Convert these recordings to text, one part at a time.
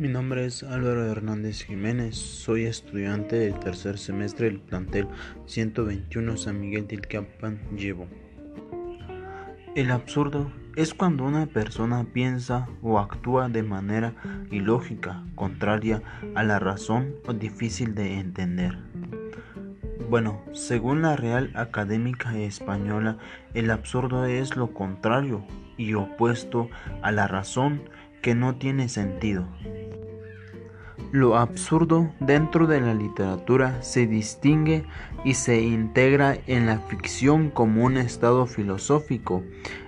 es Álvaro Hernández Jiménez, soy estudiante del tercer semestre del plantel 121 San Miguel Tilcapan Llevo. El absurdo es cuando una persona piensa o actúa de manera ilógica, contraria a la razón o difícil de entender. Bueno, según la Real Académica Española, el absurdo es lo contrario y opuesto a la razón que no tiene sentido. Lo absurdo dentro de la literatura se distingue y se integra en la ficción como un estado filosófico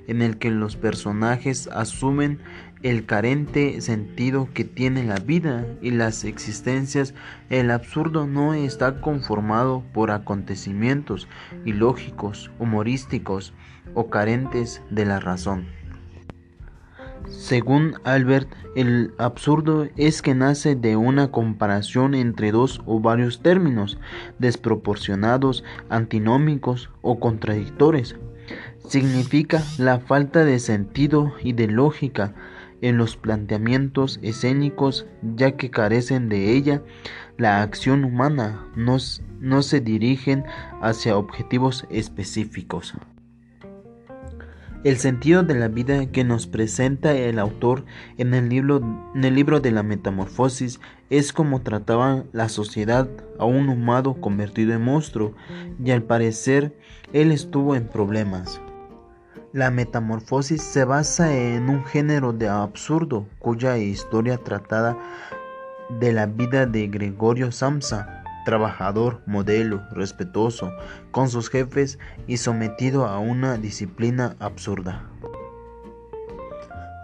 en el que los personajes asumen el carente sentido que tiene la vida y las existencias. El absurdo no está conformado por acontecimientos ilógicos, humorísticos o carentes de la razón. Según Albert, el absurdo es que nace de una comparación entre dos o varios términos desproporcionados, antinómicos o contradictores. Significa la falta de sentido y de lógica en los planteamientos escénicos ya que carecen de ella, la acción humana no, no se dirigen hacia objetivos específicos. El sentido de la vida que nos presenta el autor en el libro, libro de la Metamorfosis es como trataba la sociedad a un humano convertido en monstruo y al parecer él estuvo en problemas. La metamorfosis se basa en un género de absurdo cuya historia tratada de la vida de Gregorio Samsa trabajador, modelo, respetuoso con sus jefes y sometido a una disciplina absurda.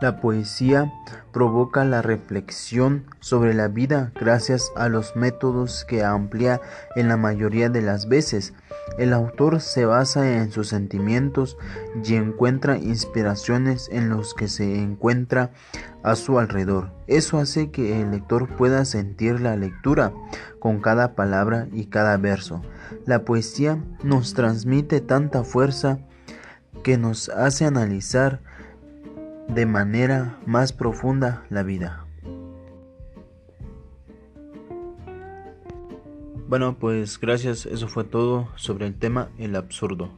La poesía provoca la reflexión sobre la vida gracias a los métodos que amplía en la mayoría de las veces. El autor se basa en sus sentimientos y encuentra inspiraciones en los que se encuentra a su alrededor. Eso hace que el lector pueda sentir la lectura con cada palabra y cada verso. La poesía nos transmite tanta fuerza que nos hace analizar de manera más profunda la vida. Bueno, pues gracias, eso fue todo sobre el tema el absurdo.